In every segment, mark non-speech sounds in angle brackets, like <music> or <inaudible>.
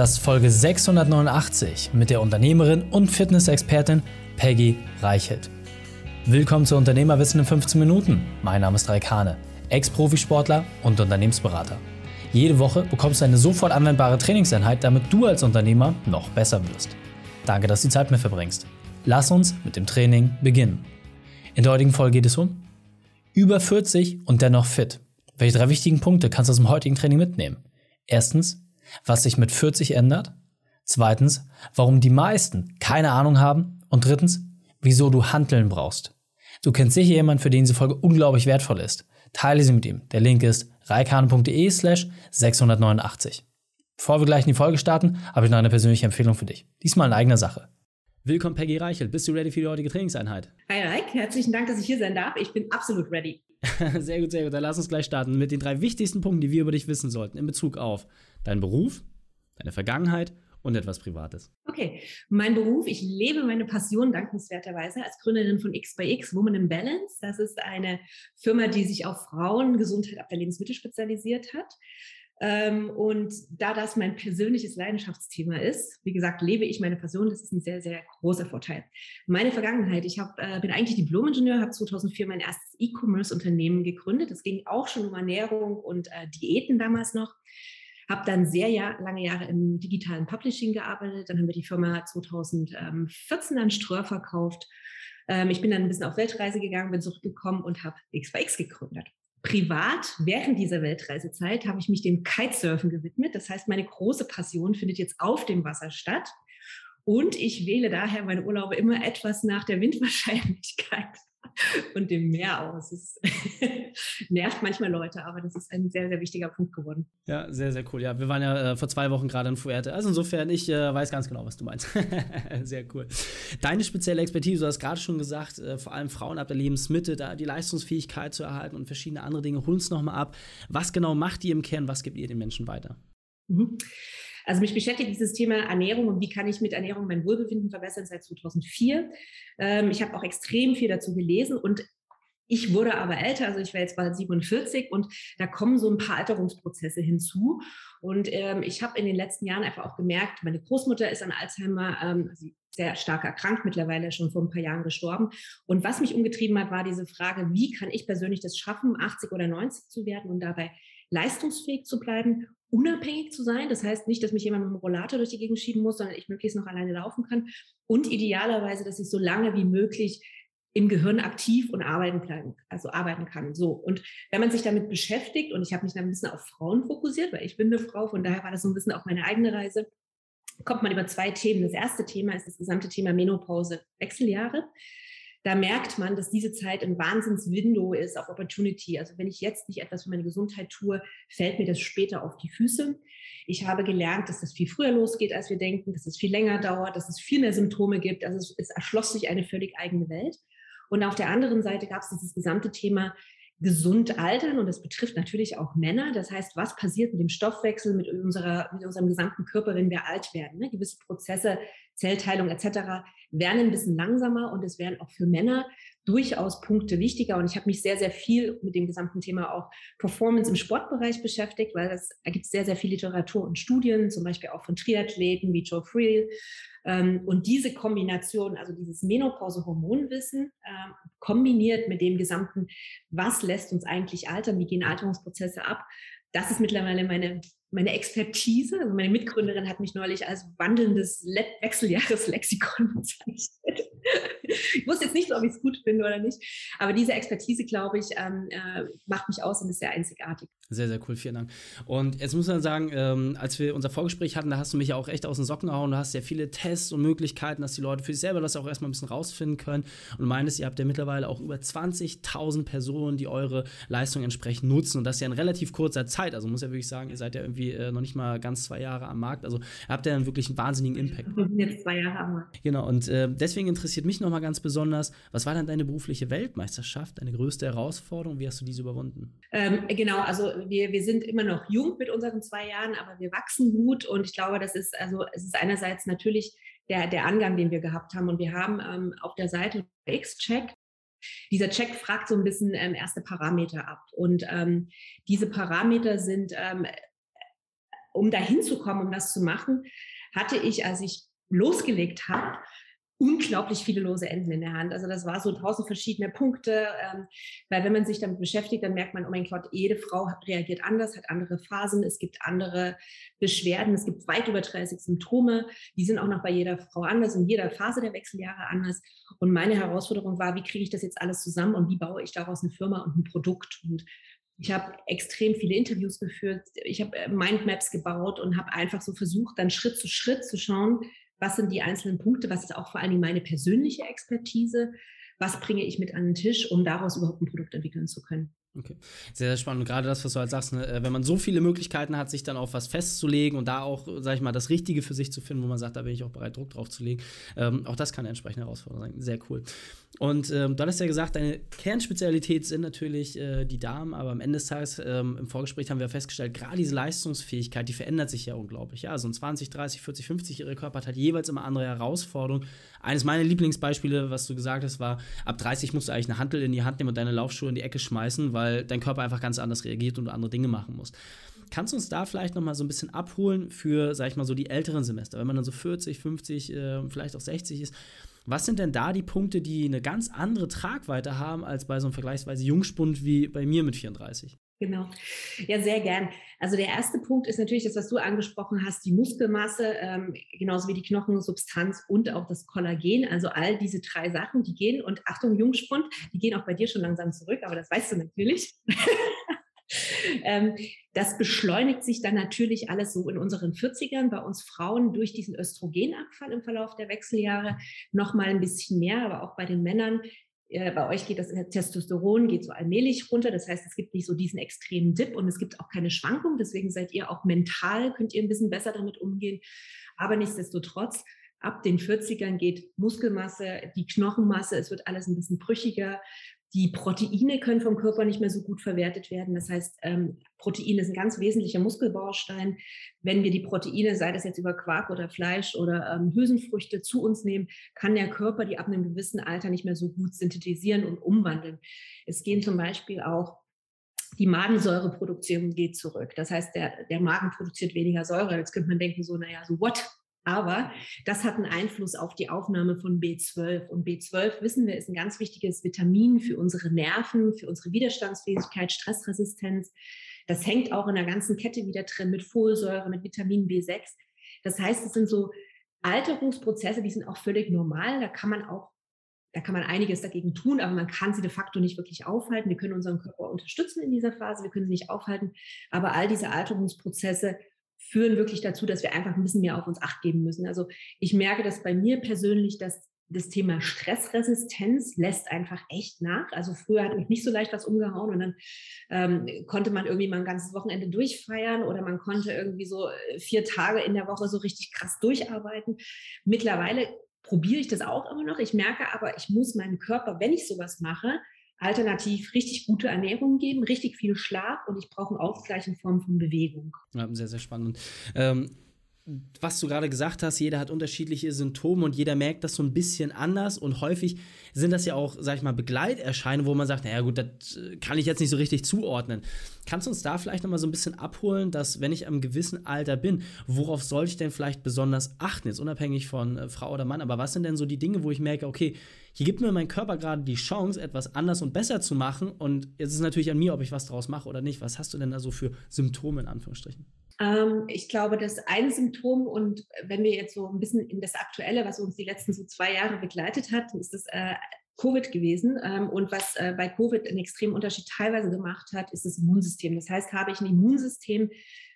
Das ist Folge 689 mit der Unternehmerin und Fitnessexpertin Peggy Reichelt. Willkommen zu Unternehmerwissen in 15 Minuten. Mein Name ist Raik Hane, Ex-Profisportler und Unternehmensberater. Jede Woche bekommst du eine sofort anwendbare Trainingseinheit, damit du als Unternehmer noch besser wirst. Danke, dass du die Zeit mit verbringst. Lass uns mit dem Training beginnen. In der heutigen Folge geht es um über 40 und dennoch fit. Welche drei wichtigen Punkte kannst du aus dem heutigen Training mitnehmen? Erstens, was sich mit 40 ändert. Zweitens, warum die meisten keine Ahnung haben. Und drittens, wieso du Handeln brauchst. Du kennst sicher jemanden, für den diese Folge unglaublich wertvoll ist. Teile sie mit ihm. Der Link ist reikane.de slash 689. Bevor wir gleich in die Folge starten, habe ich noch eine persönliche Empfehlung für dich. Diesmal in eigener Sache. Willkommen, Peggy Reichelt. Bist du ready für die heutige Trainingseinheit? Hi, Reik. Herzlichen Dank, dass ich hier sein darf. Ich bin absolut ready. <laughs> sehr gut, sehr gut. Dann lass uns gleich starten mit den drei wichtigsten Punkten, die wir über dich wissen sollten in Bezug auf deinen Beruf, deine Vergangenheit und etwas Privates. Okay, mein Beruf, ich lebe meine Passion dankenswerterweise als Gründerin von X by X Woman in Balance. Das ist eine Firma, die sich auf Frauengesundheit ab der Lebensmittel spezialisiert hat. Ähm, und da das mein persönliches Leidenschaftsthema ist, wie gesagt, lebe ich meine Passion, das ist ein sehr, sehr großer Vorteil. Meine Vergangenheit, ich hab, äh, bin eigentlich Diplom-Ingenieur, habe 2004 mein erstes E-Commerce-Unternehmen gegründet. Das ging auch schon um Ernährung und äh, Diäten damals noch. Habe dann sehr Jahr, lange Jahre im digitalen Publishing gearbeitet. Dann haben wir die Firma 2014 an Ströer verkauft. Ähm, ich bin dann ein bisschen auf Weltreise gegangen, bin zurückgekommen und habe X2X gegründet privat während dieser Weltreisezeit habe ich mich dem Kitesurfen gewidmet. Das heißt, meine große Passion findet jetzt auf dem Wasser statt. Und ich wähle daher meine Urlaube immer etwas nach der Windwahrscheinlichkeit <laughs> und dem Meer aus. Es <laughs> nervt manchmal Leute, aber das ist ein sehr, sehr wichtiger Punkt geworden. Ja, sehr, sehr cool. Ja, wir waren ja äh, vor zwei Wochen gerade in Fuerte. Also insofern, ich äh, weiß ganz genau, was du meinst. <laughs> sehr cool. Deine spezielle Expertise, du hast gerade schon gesagt, äh, vor allem Frauen ab der Lebensmitte, da die Leistungsfähigkeit zu erhalten und verschiedene andere Dinge. Hol uns nochmal ab. Was genau macht ihr im Kern? Was gibt ihr den Menschen weiter? Mhm. Also mich beschäftigt dieses Thema Ernährung und wie kann ich mit Ernährung mein Wohlbefinden verbessern seit 2004. Ähm, ich habe auch extrem viel dazu gelesen und ich wurde aber älter, also ich war jetzt bald 47 und da kommen so ein paar Alterungsprozesse hinzu. Und ähm, ich habe in den letzten Jahren einfach auch gemerkt, meine Großmutter ist an Alzheimer ähm, sehr stark erkrankt, mittlerweile schon vor ein paar Jahren gestorben. Und was mich umgetrieben hat, war diese Frage, wie kann ich persönlich das schaffen, 80 oder 90 zu werden und dabei leistungsfähig zu bleiben unabhängig zu sein. Das heißt nicht, dass mich jemand mit dem Rollator durch die Gegend schieben muss, sondern ich möglichst noch alleine laufen kann. Und idealerweise, dass ich so lange wie möglich im Gehirn aktiv und arbeiten bleiben, also arbeiten kann. So. Und wenn man sich damit beschäftigt, und ich habe mich dann ein bisschen auf Frauen fokussiert, weil ich bin eine Frau, von daher war das so ein bisschen auch meine eigene Reise, kommt man über zwei Themen. Das erste Thema ist das gesamte Thema Menopause, Wechseljahre da merkt man, dass diese Zeit ein Wahnsinns-Window ist auf Opportunity. Also wenn ich jetzt nicht etwas für meine Gesundheit tue, fällt mir das später auf die Füße. Ich habe gelernt, dass das viel früher losgeht, als wir denken, dass es viel länger dauert, dass es viel mehr Symptome gibt. Also es, es erschloss sich eine völlig eigene Welt. Und auf der anderen Seite gab es dieses gesamte Thema gesund altern und das betrifft natürlich auch Männer. Das heißt, was passiert mit dem Stoffwechsel, mit, unserer, mit unserem gesamten Körper, wenn wir alt werden? Ne? Gewisse Prozesse, Zellteilung etc. werden ein bisschen langsamer und es werden auch für Männer durchaus Punkte wichtiger. Und ich habe mich sehr, sehr viel mit dem gesamten Thema auch Performance im Sportbereich beschäftigt, weil das, da gibt es sehr, sehr viel Literatur und Studien, zum Beispiel auch von Triathleten wie Joe Friel. Ähm, und diese Kombination, also dieses Menopause-Hormonwissen, ähm, kombiniert mit dem gesamten, was lässt uns eigentlich altern, wie gehen Alterungsprozesse ab, das ist mittlerweile meine, meine Expertise. Also meine Mitgründerin hat mich neulich als wandelndes Le Wechseljahreslexikon <laughs> bezeichnet. Ich wusste jetzt nicht, ob ich es gut finde oder nicht. Aber diese Expertise, glaube ich, ähm, äh, macht mich aus und ist sehr einzigartig. Sehr, sehr cool, vielen Dank. Und jetzt muss man sagen, ähm, als wir unser Vorgespräch hatten, da hast du mich ja auch echt aus den Socken gehauen. Du hast ja viele Tests und Möglichkeiten, dass die Leute für sich selber das auch erstmal ein bisschen rausfinden können. Und meines, ihr habt ja mittlerweile auch über 20.000 Personen, die eure Leistung entsprechend nutzen. Und das ja in relativ kurzer Zeit. Also muss ja wirklich sagen, ihr seid ja irgendwie äh, noch nicht mal ganz zwei Jahre am Markt. Also habt ihr dann wirklich einen wahnsinnigen Impact. Wir sind jetzt zwei Jahre am Markt. Genau, und äh, deswegen interessiert mich nochmal ganz besonders, was war denn deine berufliche Weltmeisterschaft, deine größte Herausforderung? Wie hast du diese überwunden? Ähm, genau, also wir, wir sind immer noch jung mit unseren zwei Jahren, aber wir wachsen gut und ich glaube, das ist also es ist einerseits natürlich der, der Angang, den wir gehabt haben und wir haben ähm, auf der Seite X-Check dieser Check fragt so ein bisschen ähm, erste Parameter ab. Und ähm, diese Parameter sind ähm, um dahin zu kommen, um das zu machen, hatte ich, als ich losgelegt habe, unglaublich viele lose Enden in der Hand. Also das war so tausend verschiedene Punkte, ähm, weil wenn man sich damit beschäftigt, dann merkt man, oh mein Gott, jede Frau reagiert anders, hat andere Phasen, es gibt andere Beschwerden, es gibt weit über 30 Symptome, die sind auch noch bei jeder Frau anders, in jeder Phase der Wechseljahre anders. Und meine Herausforderung war, wie kriege ich das jetzt alles zusammen und wie baue ich daraus eine Firma und ein Produkt? Und ich habe extrem viele Interviews geführt, ich habe Mindmaps gebaut und habe einfach so versucht, dann Schritt zu Schritt zu schauen, was sind die einzelnen Punkte, was ist auch vor allem meine persönliche Expertise, was bringe ich mit an den Tisch, um daraus überhaupt ein Produkt entwickeln zu können. Okay. Sehr, sehr spannend. Und gerade das, was du halt sagst, ne, äh, wenn man so viele Möglichkeiten hat, sich dann auf was festzulegen und da auch, sag ich mal, das Richtige für sich zu finden, wo man sagt, da bin ich auch bereit, Druck drauf zu legen, ähm, auch das kann eine entsprechende Herausforderung sein. Sehr cool. Und ähm, du hattest ja gesagt, deine Kernspezialität sind natürlich äh, die Damen, aber am Ende des Tages, ähm, im Vorgespräch haben wir festgestellt, gerade diese Leistungsfähigkeit, die verändert sich ja unglaublich. Ja, so ein 20, 30, 40, 50-jähriger Körper hat halt jeweils immer andere Herausforderungen. Eines meiner Lieblingsbeispiele, was du gesagt hast, war, ab 30 musst du eigentlich eine Handel in die Hand nehmen und deine Laufschuhe in die Ecke schmeißen, weil dein Körper einfach ganz anders reagiert und du andere Dinge machen musst. Kannst du uns da vielleicht noch mal so ein bisschen abholen für, sag ich mal, so die älteren Semester, wenn man dann so 40, 50, äh, vielleicht auch 60 ist? Was sind denn da die Punkte, die eine ganz andere Tragweite haben als bei so einem vergleichsweise Jungspund wie bei mir mit 34? Genau. Ja, sehr gern. Also der erste Punkt ist natürlich das, was du angesprochen hast, die Muskelmasse, ähm, genauso wie die Knochensubstanz und auch das Kollagen. Also all diese drei Sachen, die gehen, und Achtung, Jungspund, die gehen auch bei dir schon langsam zurück, aber das weißt du natürlich. <laughs> ähm, das beschleunigt sich dann natürlich alles so in unseren 40ern, bei uns Frauen durch diesen Östrogenabfall im Verlauf der Wechseljahre noch mal ein bisschen mehr, aber auch bei den Männern äh, bei euch geht das Testosteron geht so allmählich runter. Das heißt, es gibt nicht so diesen extremen Dip und es gibt auch keine Schwankung. Deswegen seid ihr auch mental, könnt ihr ein bisschen besser damit umgehen. Aber nichtsdestotrotz, ab den 40ern geht Muskelmasse, die Knochenmasse, es wird alles ein bisschen brüchiger. Die Proteine können vom Körper nicht mehr so gut verwertet werden. Das heißt, ähm, Proteine sind ein ganz wesentlicher Muskelbaustein. Wenn wir die Proteine, sei das jetzt über Quark oder Fleisch oder ähm, Hülsenfrüchte, zu uns nehmen, kann der Körper die ab einem gewissen Alter nicht mehr so gut synthetisieren und umwandeln. Es gehen zum Beispiel auch die Magensäureproduktion geht zurück. Das heißt, der, der Magen produziert weniger Säure. Jetzt könnte man denken, so, naja, so what? Aber das hat einen Einfluss auf die Aufnahme von B12. Und B12, wissen wir, ist ein ganz wichtiges Vitamin für unsere Nerven, für unsere Widerstandsfähigkeit, Stressresistenz. Das hängt auch in der ganzen Kette wieder drin mit Folsäure, mit Vitamin B6. Das heißt, es sind so Alterungsprozesse, die sind auch völlig normal. Da kann man auch da kann man einiges dagegen tun, aber man kann sie de facto nicht wirklich aufhalten. Wir können unseren Körper unterstützen in dieser Phase, wir können sie nicht aufhalten. Aber all diese Alterungsprozesse führen wirklich dazu, dass wir einfach ein bisschen mehr auf uns acht geben müssen. Also ich merke das bei mir persönlich, dass das Thema Stressresistenz lässt einfach echt nach. Also früher hat mich nicht so leicht was umgehauen und dann ähm, konnte man irgendwie mal ein ganzes Wochenende durchfeiern oder man konnte irgendwie so äh, vier Tage in der Woche so richtig krass durcharbeiten. Mittlerweile probiere ich das auch immer noch. Ich merke aber, ich muss meinem Körper, wenn ich sowas mache, alternativ richtig gute Ernährung geben, richtig viel Schlaf und ich brauche einen Ausgleich in Form von Bewegung. Ja, sehr, sehr spannend. Ähm was du gerade gesagt hast, jeder hat unterschiedliche Symptome und jeder merkt das so ein bisschen anders und häufig sind das ja auch, sag ich mal, Begleiterscheinungen, wo man sagt, naja gut, das äh, kann ich jetzt nicht so richtig zuordnen. Kannst du uns da vielleicht noch mal so ein bisschen abholen, dass wenn ich am gewissen Alter bin, worauf soll ich denn vielleicht besonders achten, jetzt unabhängig von äh, Frau oder Mann, aber was sind denn so die Dinge, wo ich merke, okay, hier gibt mir mein Körper gerade die Chance, etwas anders und besser zu machen und jetzt ist es natürlich an mir, ob ich was draus mache oder nicht. Was hast du denn da so für Symptome in Anführungsstrichen? Ähm, ich glaube, das ein Symptom und wenn wir jetzt so ein bisschen in das Aktuelle, was uns die letzten so zwei Jahre begleitet hat, ist das äh, Covid gewesen. Ähm, und was äh, bei Covid einen extremen Unterschied teilweise gemacht hat, ist das Immunsystem. Das heißt, habe ich ein Immunsystem,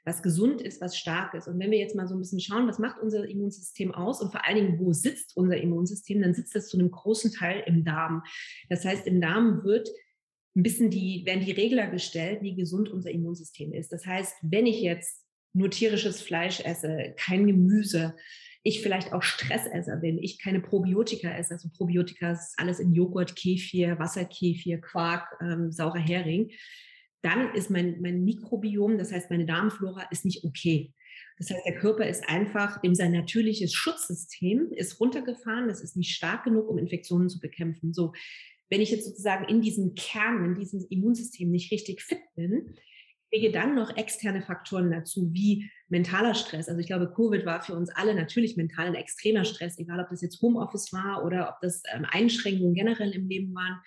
was gesund ist, was stark ist. Und wenn wir jetzt mal so ein bisschen schauen, was macht unser Immunsystem aus und vor allen Dingen, wo sitzt unser Immunsystem, dann sitzt das zu einem großen Teil im Darm. Das heißt, im Darm wird ein bisschen die, werden die Regler gestellt, wie gesund unser Immunsystem ist. Das heißt, wenn ich jetzt nur tierisches Fleisch esse, kein Gemüse, ich vielleicht auch Stressesser bin, ich keine Probiotika esse, also Probiotika ist alles in Joghurt, Kefir, Wasserkefir, Quark, ähm, saurer Hering, dann ist mein, mein Mikrobiom, das heißt meine Darmflora, ist nicht okay. Das heißt, der Körper ist einfach, in sein natürliches Schutzsystem ist runtergefahren, das ist nicht stark genug, um Infektionen zu bekämpfen. So, wenn ich jetzt sozusagen in diesem Kern, in diesem Immunsystem nicht richtig fit bin, lege dann noch externe Faktoren dazu, wie mentaler Stress. Also ich glaube, Covid war für uns alle natürlich mental ein extremer Stress, egal ob das jetzt Homeoffice war oder ob das ähm, Einschränkungen generell im Leben waren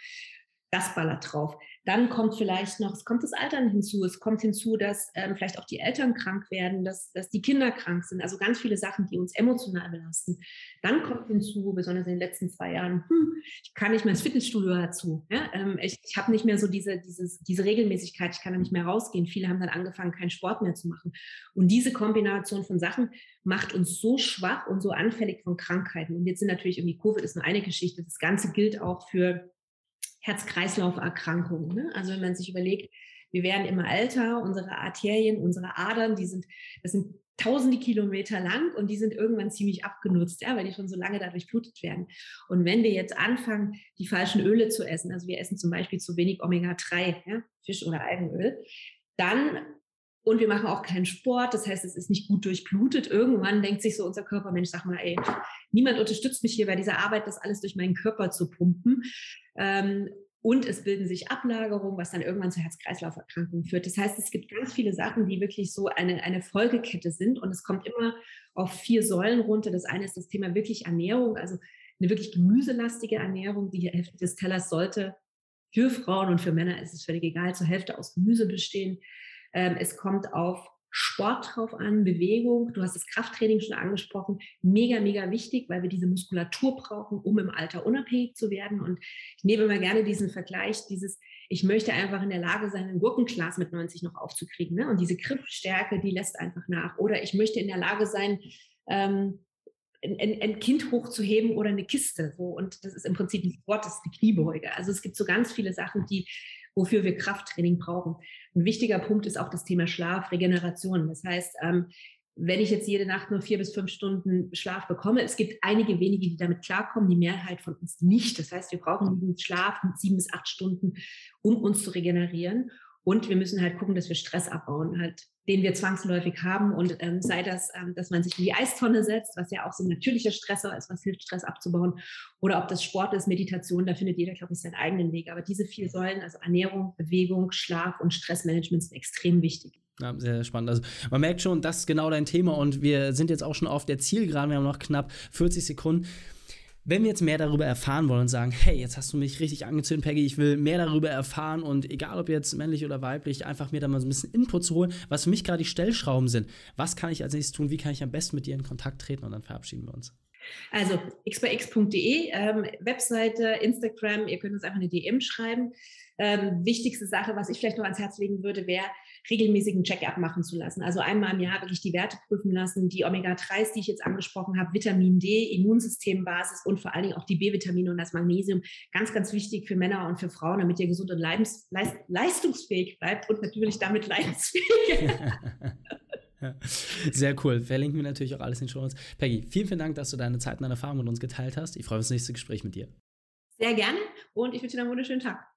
das ballert drauf. Dann kommt vielleicht noch, es kommt das Altern hinzu, es kommt hinzu, dass ähm, vielleicht auch die Eltern krank werden, dass, dass die Kinder krank sind, also ganz viele Sachen, die uns emotional belasten. Dann kommt hinzu, besonders in den letzten zwei Jahren, hm, ich kann nicht mehr ins Fitnessstudio dazu. Ja? Ähm, ich ich habe nicht mehr so diese, dieses, diese Regelmäßigkeit, ich kann da nicht mehr rausgehen. Viele haben dann angefangen, keinen Sport mehr zu machen. Und diese Kombination von Sachen macht uns so schwach und so anfällig von Krankheiten. Und jetzt sind natürlich irgendwie Covid ist nur eine Geschichte. Das Ganze gilt auch für Herz-Kreislauf-Erkrankungen. Ne? Also wenn man sich überlegt, wir werden immer älter, unsere Arterien, unsere Adern, die sind, das sind tausende Kilometer lang und die sind irgendwann ziemlich abgenutzt, ja, weil die schon so lange dadurch blutet werden. Und wenn wir jetzt anfangen, die falschen Öle zu essen, also wir essen zum Beispiel zu wenig Omega-3, ja, Fisch- oder Algenöl, dann und wir machen auch keinen Sport, das heißt, es ist nicht gut durchblutet. Irgendwann denkt sich so unser Körper, Mensch, sag mal, ey, niemand unterstützt mich hier bei dieser Arbeit, das alles durch meinen Körper zu pumpen. Ähm, und es bilden sich Ablagerungen, was dann irgendwann zu Herz-Kreislauf-Erkrankungen führt. Das heißt, es gibt ganz viele Sachen, die wirklich so eine, eine Folgekette sind. Und es kommt immer auf vier Säulen runter. Das eine ist das Thema wirklich Ernährung, also eine wirklich gemüselastige Ernährung. Die Hälfte des Tellers sollte für Frauen und für Männer ist es völlig egal, zur Hälfte aus Gemüse bestehen. Ähm, es kommt auf Sport drauf an, Bewegung. Du hast das Krafttraining schon angesprochen. Mega, mega wichtig, weil wir diese Muskulatur brauchen, um im Alter unabhängig zu werden. Und ich nehme immer gerne diesen Vergleich, dieses, ich möchte einfach in der Lage sein, ein Gurkenglas mit 90 noch aufzukriegen. Ne? Und diese Griffstärke, die lässt einfach nach. Oder ich möchte in der Lage sein, ähm, ein, ein, Kind hochzuheben oder eine Kiste. So. Und das ist im Prinzip ein Sport, das ist eine Kniebeuge. Also es gibt so ganz viele Sachen, die wofür wir Krafttraining brauchen. Ein wichtiger Punkt ist auch das Thema Schlaf, Regeneration. Das heißt, ähm, wenn ich jetzt jede Nacht nur vier bis fünf Stunden Schlaf bekomme, es gibt einige wenige, die damit klarkommen, die Mehrheit von uns nicht. Das heißt, wir brauchen Schlaf mit sieben bis acht Stunden, um uns zu regenerieren. Und wir müssen halt gucken, dass wir Stress abbauen, halt, den wir zwangsläufig haben. Und ähm, sei das, ähm, dass man sich in die Eistonne setzt, was ja auch so ein natürlicher Stressor ist, was hilft, Stress abzubauen. Oder ob das Sport ist, Meditation, da findet jeder, glaube ich, seinen eigenen Weg. Aber diese vier Säulen, also Ernährung, Bewegung, Schlaf und Stressmanagement sind extrem wichtig. Ja, sehr spannend. Also man merkt schon, das ist genau dein Thema und wir sind jetzt auch schon auf der Zielgeraden. Wir haben noch knapp 40 Sekunden. Wenn wir jetzt mehr darüber erfahren wollen und sagen, hey, jetzt hast du mich richtig angezündet, Peggy, ich will mehr darüber erfahren und egal ob jetzt männlich oder weiblich, einfach mir da mal so ein bisschen Input zu holen, was für mich gerade die Stellschrauben sind. Was kann ich als nächstes tun? Wie kann ich am besten mit dir in Kontakt treten? Und dann verabschieden wir uns. Also xbyx.de, ähm, Webseite, Instagram, ihr könnt uns einfach eine DM schreiben. Ähm, wichtigste Sache, was ich vielleicht noch ans Herz legen würde, wäre, regelmäßigen Check-up machen zu lassen. Also einmal im Jahr wirklich die Werte prüfen lassen, die Omega-3s, die ich jetzt angesprochen habe, Vitamin D, Immunsystembasis und vor allen Dingen auch die B-Vitamine und das Magnesium. Ganz, ganz wichtig für Männer und für Frauen, damit ihr gesund und leist leistungsfähig bleibt und natürlich damit leidensfähig. <laughs> Sehr cool. Verlinken wir natürlich auch alles in den Show Notes. Peggy, vielen, vielen Dank, dass du deine Zeit und deine Erfahrungen mit uns geteilt hast. Ich freue mich auf das nächste Gespräch mit dir. Sehr gerne und ich wünsche dir einen wunderschönen Tag.